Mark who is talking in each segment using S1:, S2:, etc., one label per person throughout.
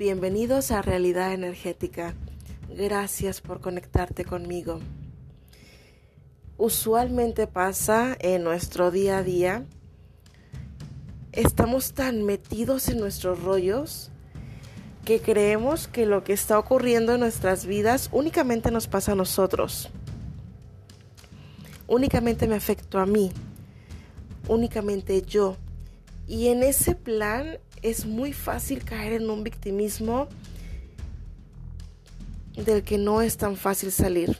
S1: Bienvenidos a Realidad Energética. Gracias por conectarte conmigo. Usualmente pasa en nuestro día a día. Estamos tan metidos en nuestros rollos que creemos que lo que está ocurriendo en nuestras vidas únicamente nos pasa a nosotros. Únicamente me afectó a mí. Únicamente yo. Y en ese plan es muy fácil caer en un victimismo del que no es tan fácil salir.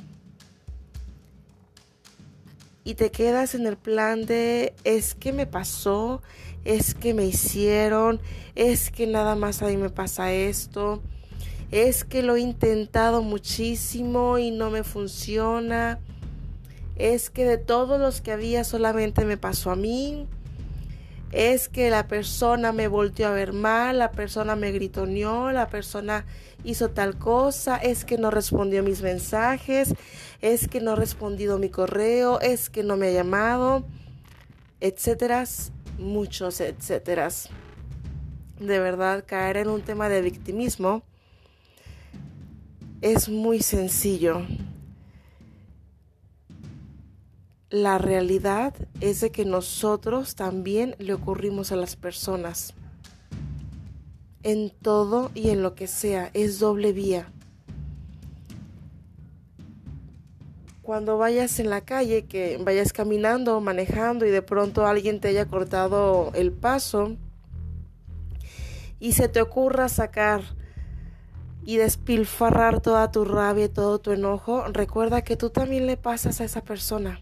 S1: Y te quedas en el plan de es que me pasó, es que me hicieron, es que nada más a mí me pasa esto, es que lo he intentado muchísimo y no me funciona, es que de todos los que había solamente me pasó a mí es que la persona me volteó a ver mal, la persona me gritoneó, la persona hizo tal cosa, es que no respondió mis mensajes, es que no ha respondido mi correo, es que no me ha llamado, etcétera, muchos etcétera. De verdad, caer en un tema de victimismo es muy sencillo. La realidad es de que nosotros también le ocurrimos a las personas. En todo y en lo que sea, es doble vía. Cuando vayas en la calle, que vayas caminando, manejando y de pronto alguien te haya cortado el paso y se te ocurra sacar y despilfarrar toda tu rabia todo tu enojo, recuerda que tú también le pasas a esa persona.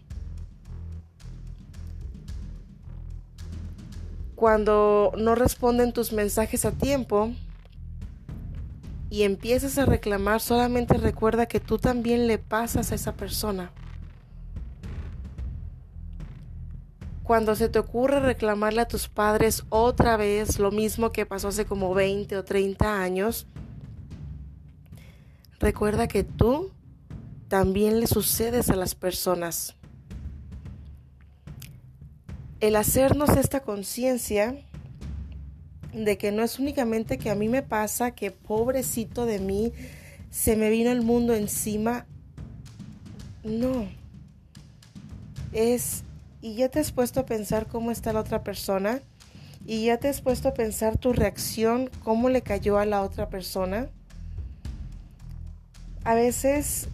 S1: Cuando no responden tus mensajes a tiempo y empiezas a reclamar, solamente recuerda que tú también le pasas a esa persona. Cuando se te ocurre reclamarle a tus padres otra vez lo mismo que pasó hace como 20 o 30 años, recuerda que tú también le sucedes a las personas el hacernos esta conciencia de que no es únicamente que a mí me pasa, que pobrecito de mí, se me vino el mundo encima. No. Es, y ya te has puesto a pensar cómo está la otra persona, y ya te has puesto a pensar tu reacción, cómo le cayó a la otra persona. A veces,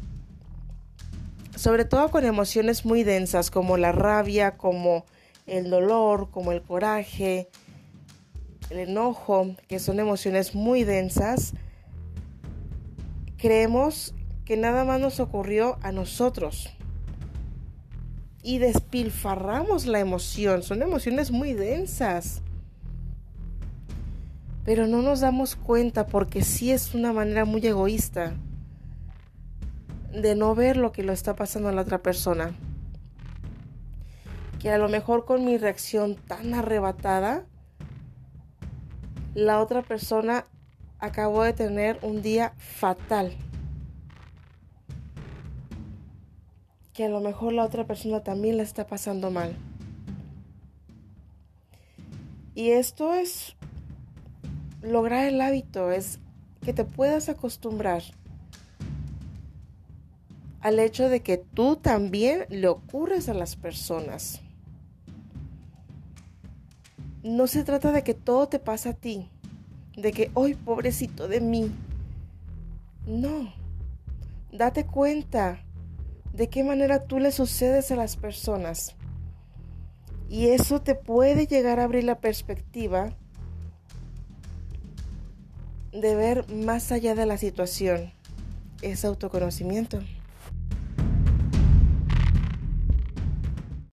S1: sobre todo con emociones muy densas, como la rabia, como el dolor, como el coraje, el enojo, que son emociones muy densas, creemos que nada más nos ocurrió a nosotros. Y despilfarramos la emoción, son emociones muy densas. Pero no nos damos cuenta porque sí es una manera muy egoísta de no ver lo que lo está pasando a la otra persona que a lo mejor con mi reacción tan arrebatada, la otra persona acabó de tener un día fatal. Que a lo mejor la otra persona también la está pasando mal. Y esto es lograr el hábito, es que te puedas acostumbrar al hecho de que tú también le ocurres a las personas no se trata de que todo te pasa a ti, de que, hoy pobrecito de mí. No, date cuenta de qué manera tú le sucedes a las personas. Y eso te puede llegar a abrir la perspectiva de ver más allá de la situación. Es autoconocimiento.